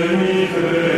Veni,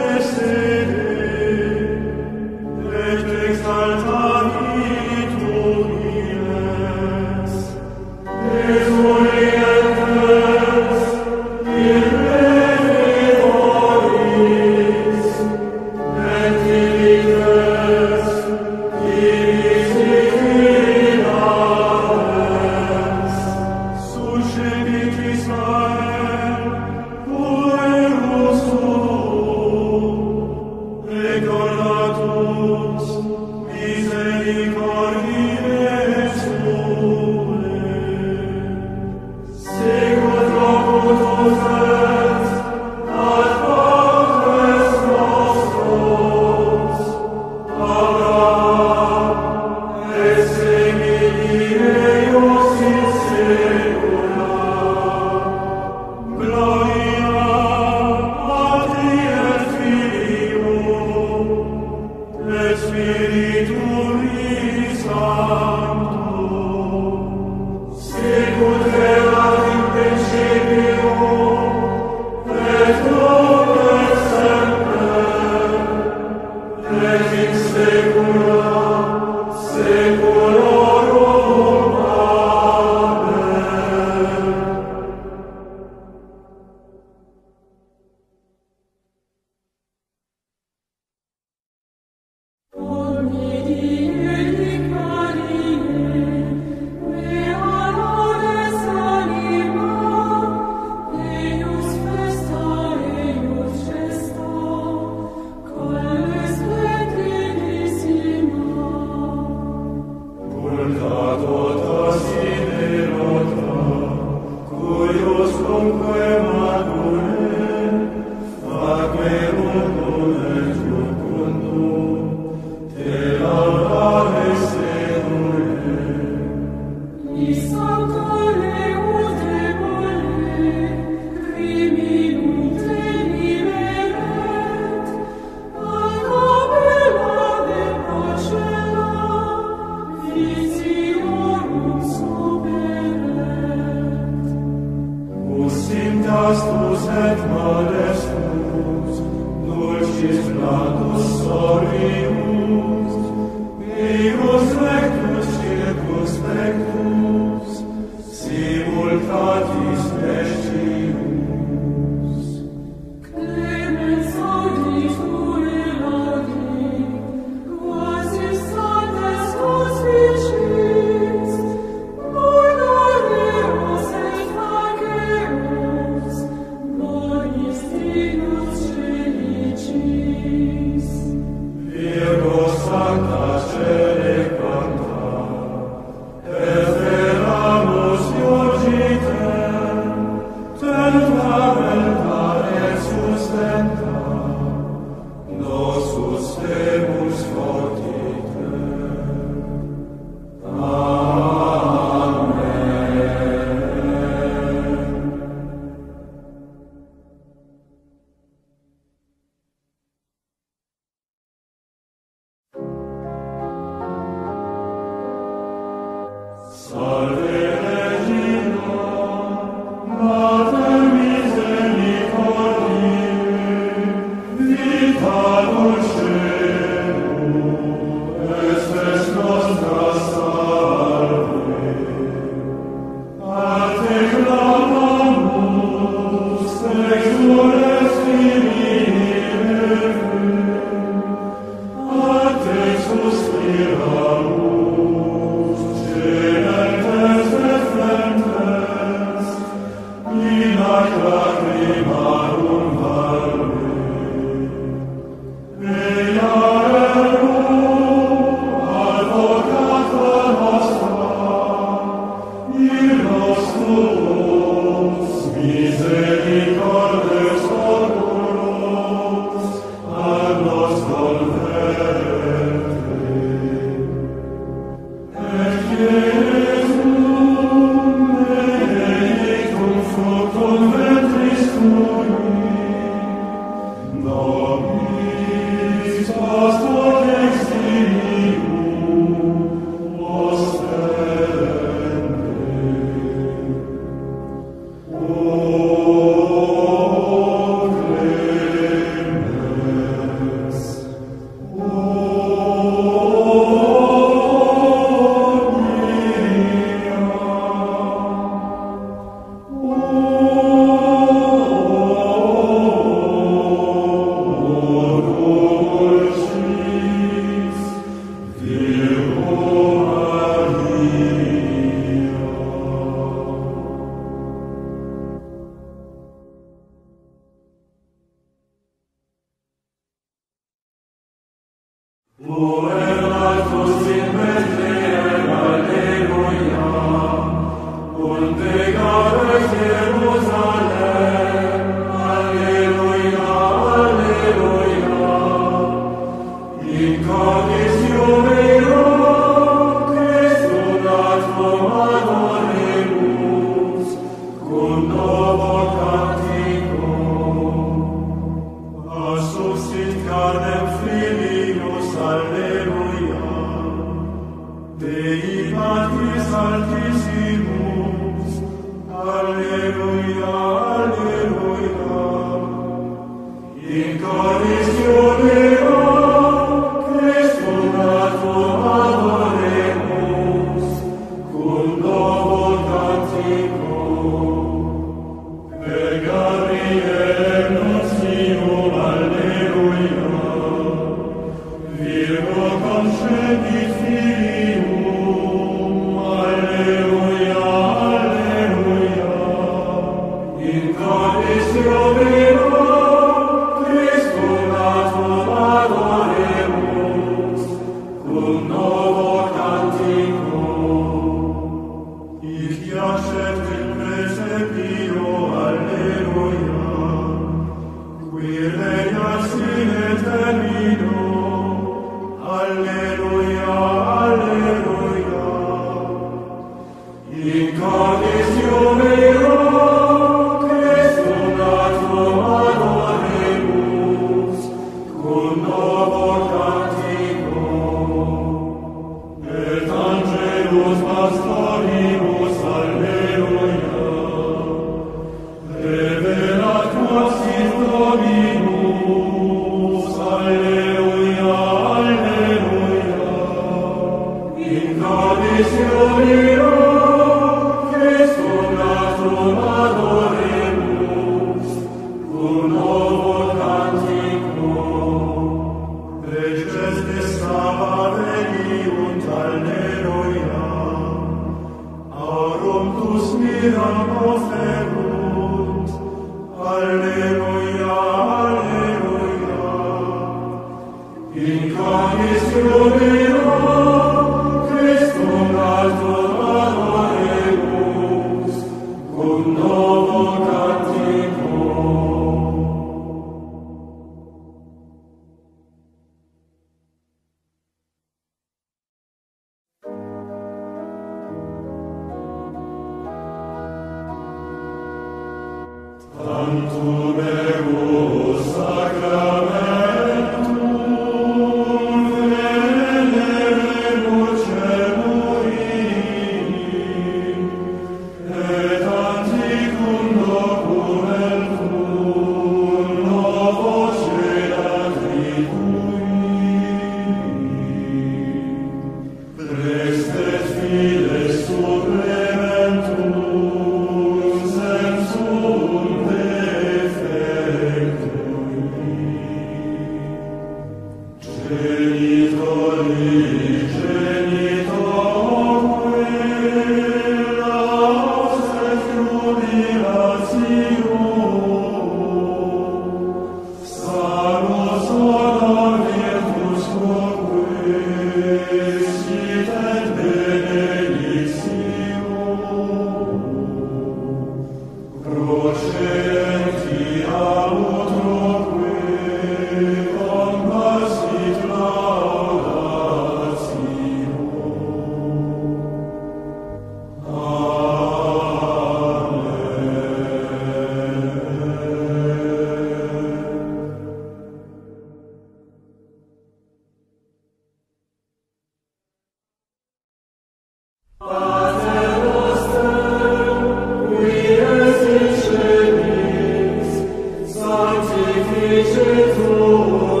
Senhor.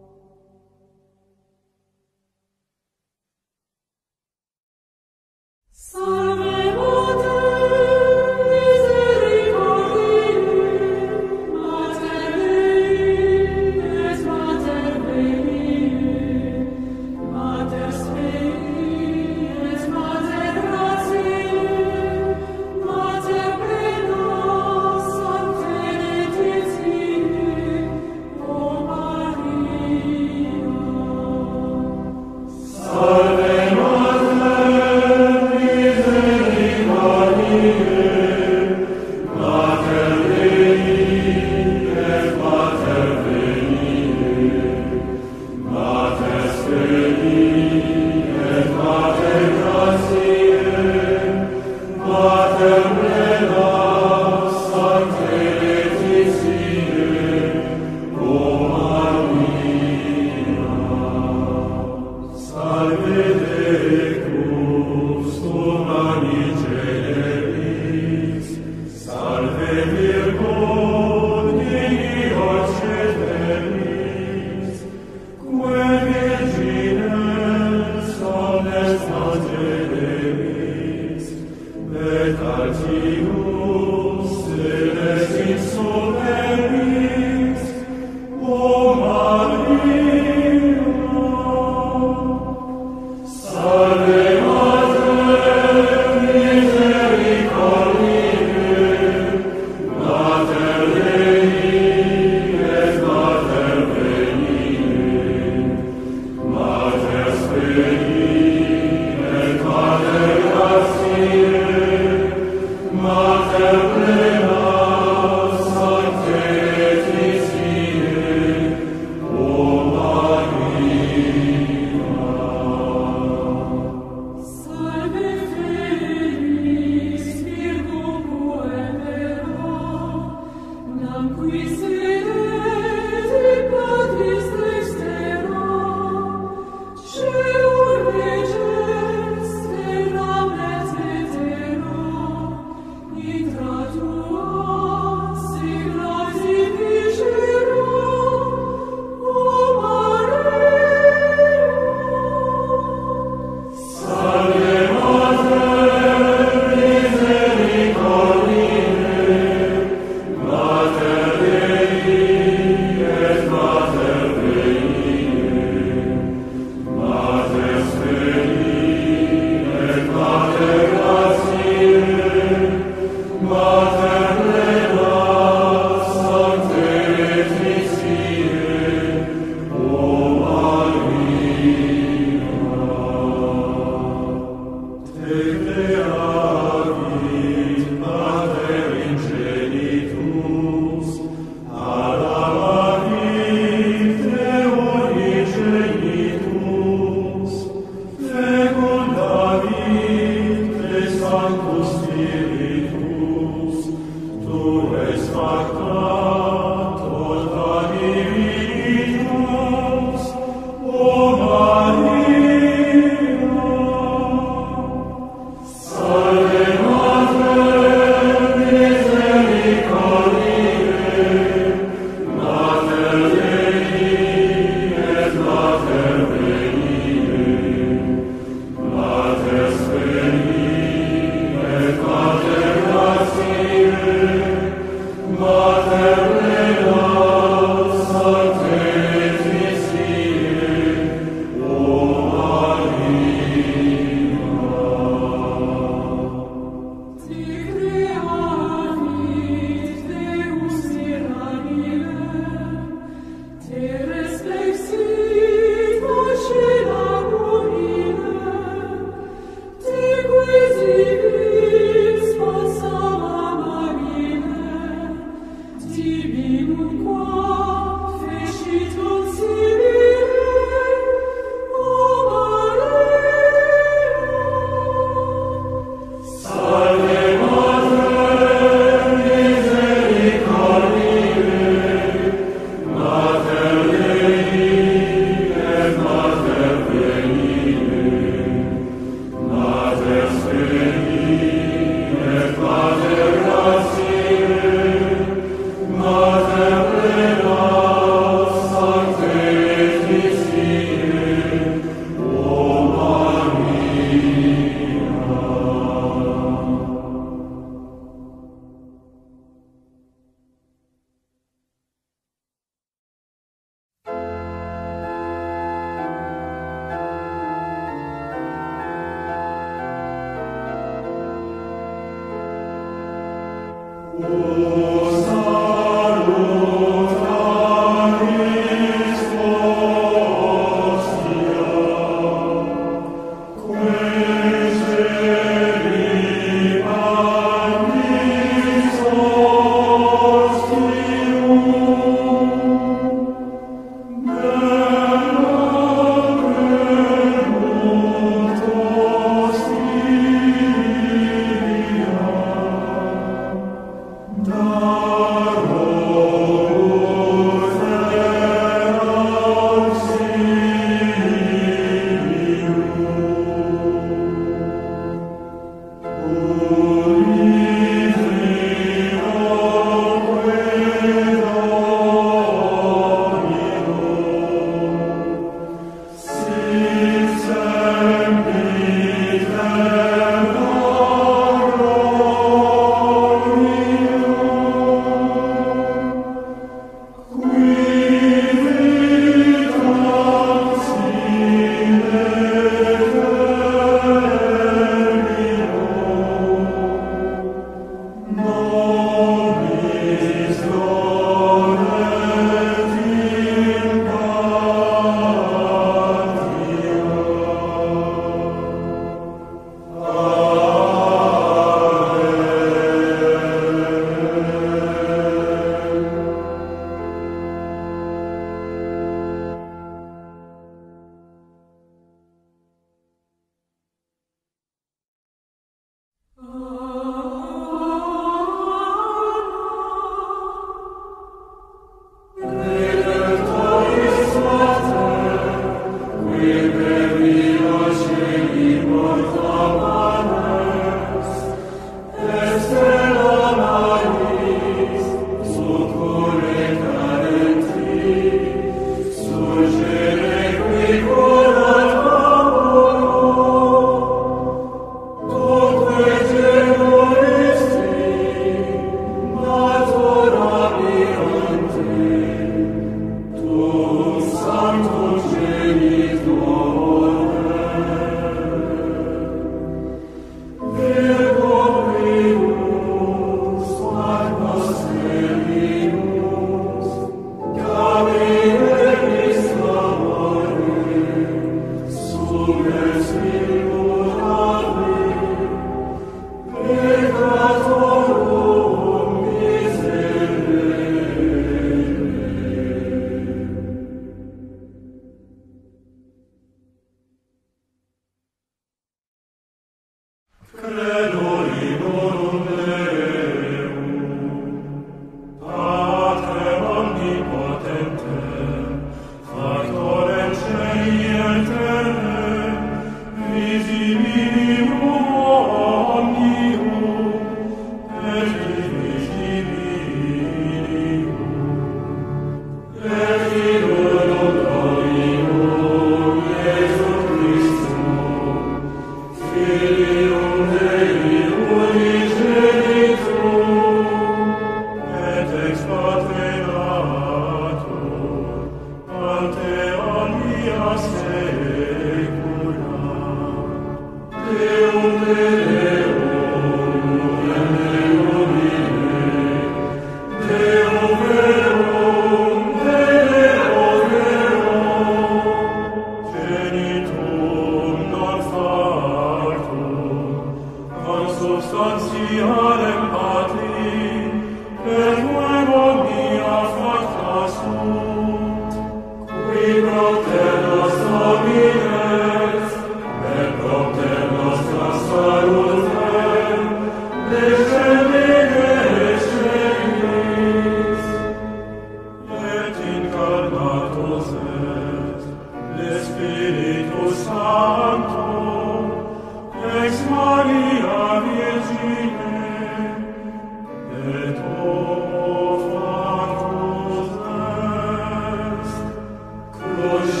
Oh.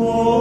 Oh.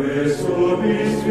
Quesum is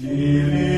Kyrie.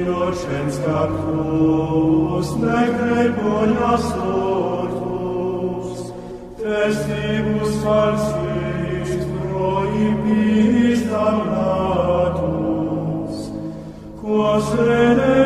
innocens cactus, nec reponia sortus, testibus falsis prohibis damnatus, quos rene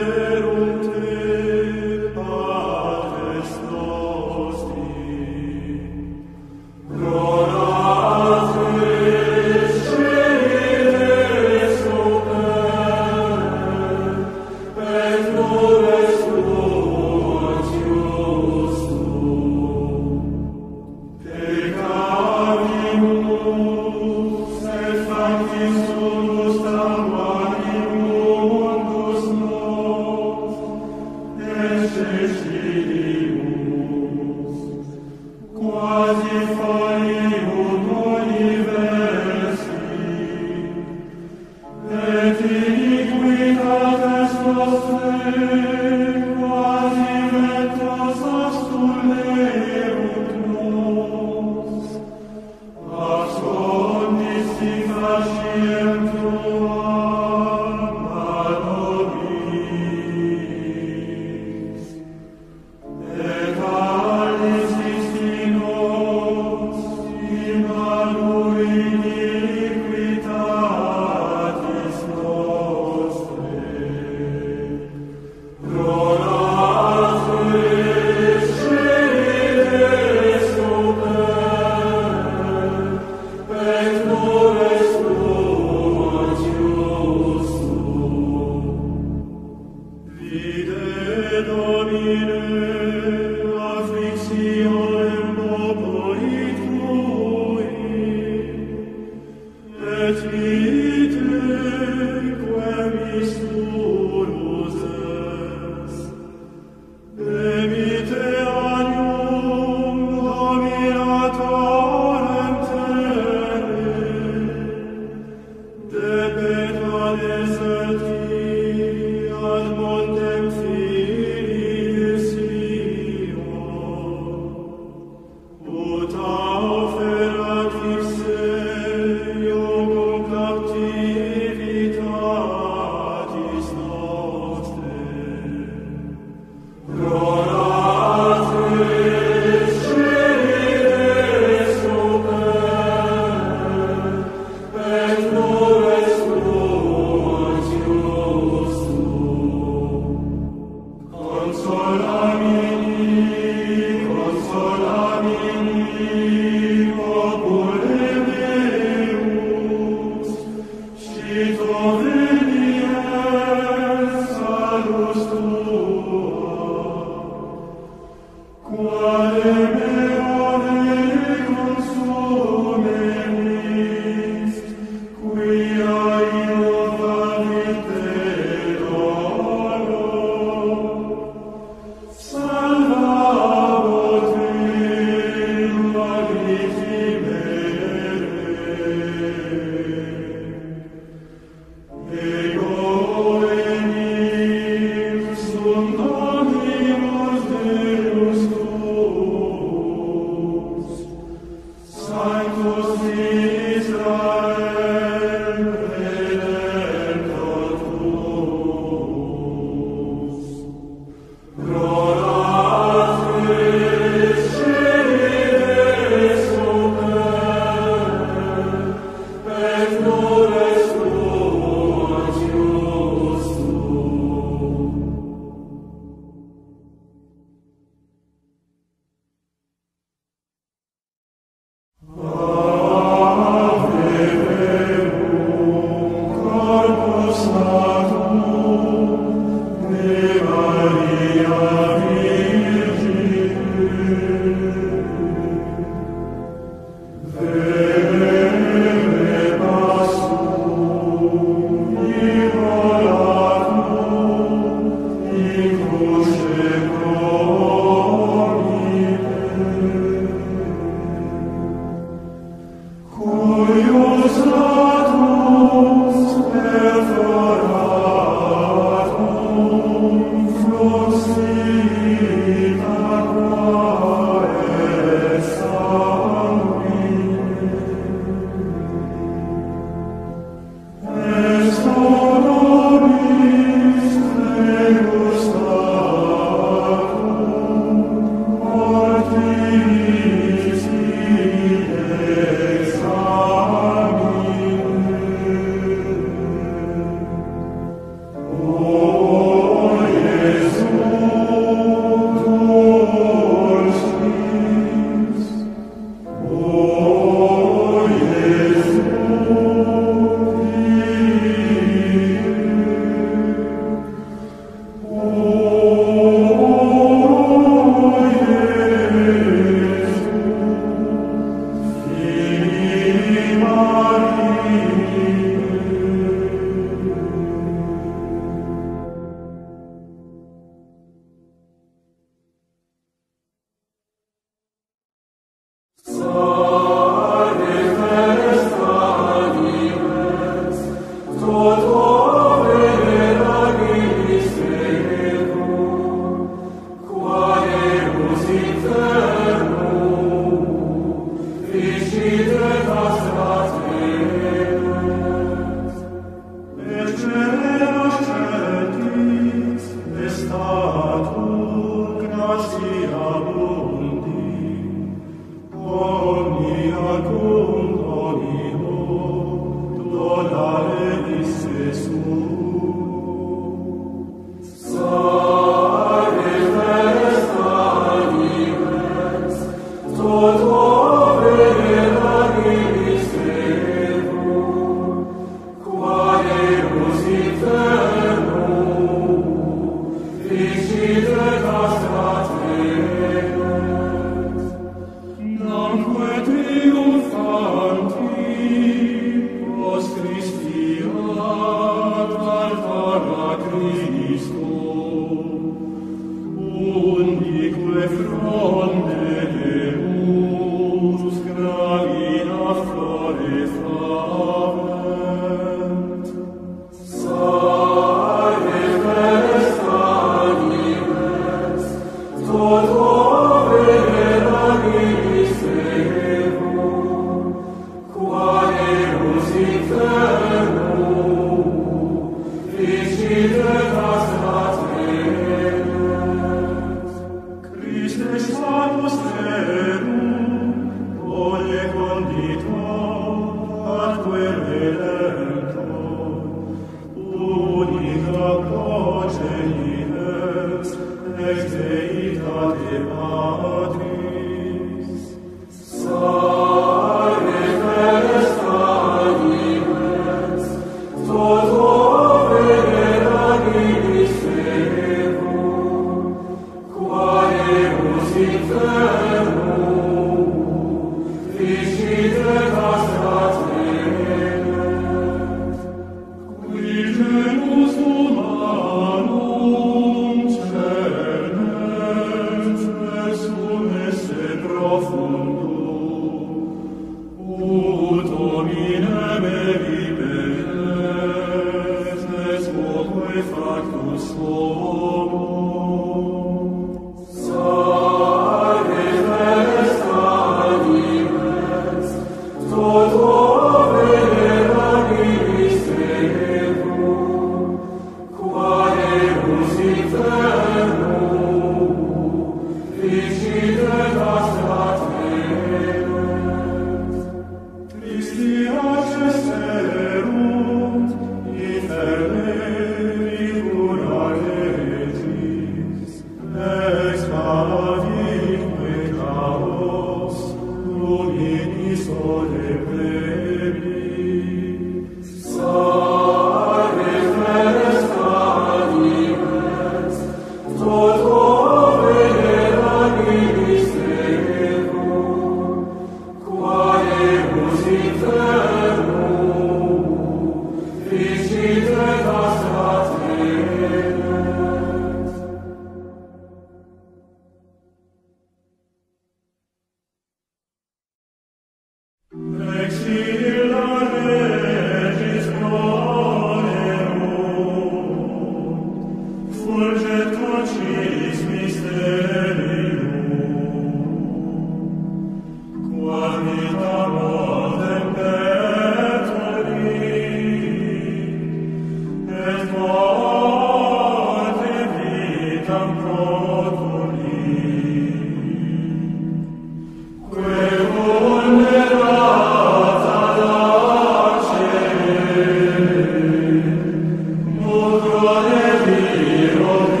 Lord,